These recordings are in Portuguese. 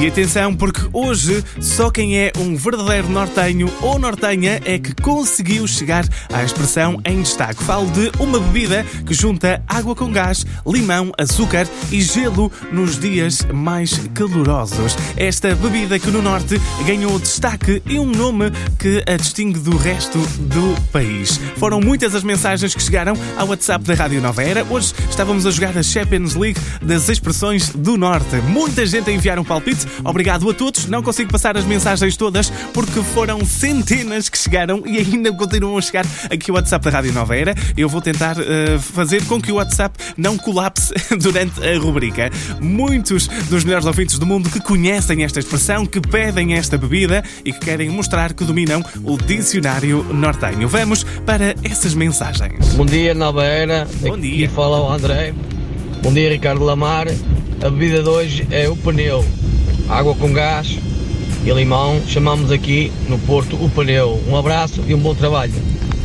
E atenção, porque hoje só quem é um verdadeiro nortenho ou nortenha é que conseguiu chegar à expressão em destaque. Falo de uma bebida que junta água com gás, limão, açúcar e gelo nos dias mais calorosos. Esta bebida que no norte ganhou destaque e um nome que a distingue do resto do país. Foram muitas as mensagens que chegaram ao WhatsApp da Rádio Nova Era. Hoje estávamos a jogar a Champions League das expressões do norte. Muita gente a enviar um palpite. Obrigado a todos. Não consigo passar as mensagens todas porque foram centenas que chegaram e ainda continuam a chegar aqui ao WhatsApp da Rádio Nova Era. Eu vou tentar uh, fazer com que o WhatsApp não colapse durante a rubrica. Muitos dos melhores ouvintes do mundo que conhecem esta expressão, que pedem esta bebida e que querem mostrar que dominam o dicionário nortenho. Vamos para essas mensagens. Bom dia, Nova Era. Bom Aqui dia. fala o André. Bom dia, Ricardo Lamar. A bebida de hoje é o pneu. Água com gás e limão. Chamamos aqui no Porto o pneu. Um abraço e um bom trabalho.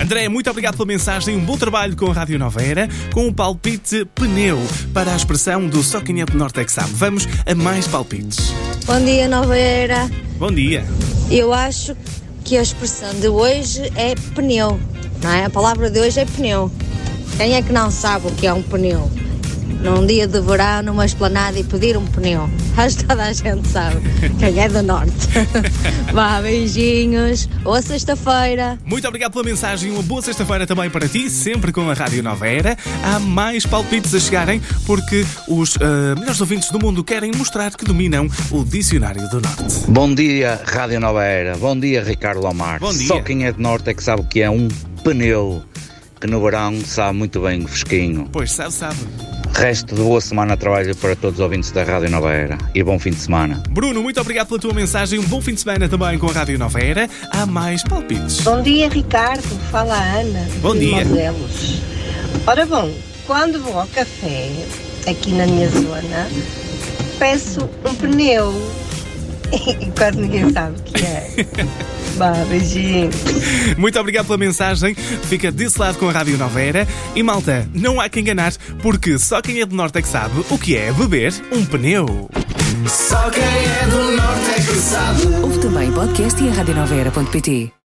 André, muito obrigado pela mensagem. Um bom trabalho com a Rádio Nova Era, com o palpite pneu para a expressão do Só Quem é do Norte é que sabe. Vamos a mais palpites. Bom dia, Nova Era. Bom dia. Eu acho que a expressão de hoje é pneu, não é? A palavra de hoje é pneu. Quem é que não sabe o que é um pneu? Num dia de verão, numa esplanada e pedir um pneu. Acho que toda a gente sabe. Quem é do Norte. Vá, beijinhos. Boa sexta-feira. Muito obrigado pela mensagem. Uma boa sexta-feira também para ti, sempre com a Rádio Nova Era. Há mais palpites a chegarem porque os ah, melhores ouvintes do mundo querem mostrar que dominam o Dicionário do Norte. Bom dia, Rádio Nova Era. Bom dia, Ricardo Lomar. Bom dia. Só quem é de norte é que sabe o que é um pneu, que no verão sabe muito bem o fresquinho. Pois sabe, sabe. Resto de boa semana de trabalho para todos os ouvintes da Rádio Nova Era e bom fim de semana. Bruno, muito obrigado pela tua mensagem. Um bom fim de semana também com a Rádio Nova Era. Há mais palpites. Bom dia, Ricardo. Fala a Ana. Bom de dia. Modelos. Ora bom, quando vou ao café, aqui na minha zona, peço um pneu. E quase ninguém sabe o que é. Vá, beijinho. Muito obrigado pela mensagem. Fica desse lado com a Rádio Nova Era. E malta, não há que enganar, porque só quem é do Norte é que sabe o que é beber um pneu. Só quem é do norte é que sabe. Ouve também podcast e a radionovera.pt.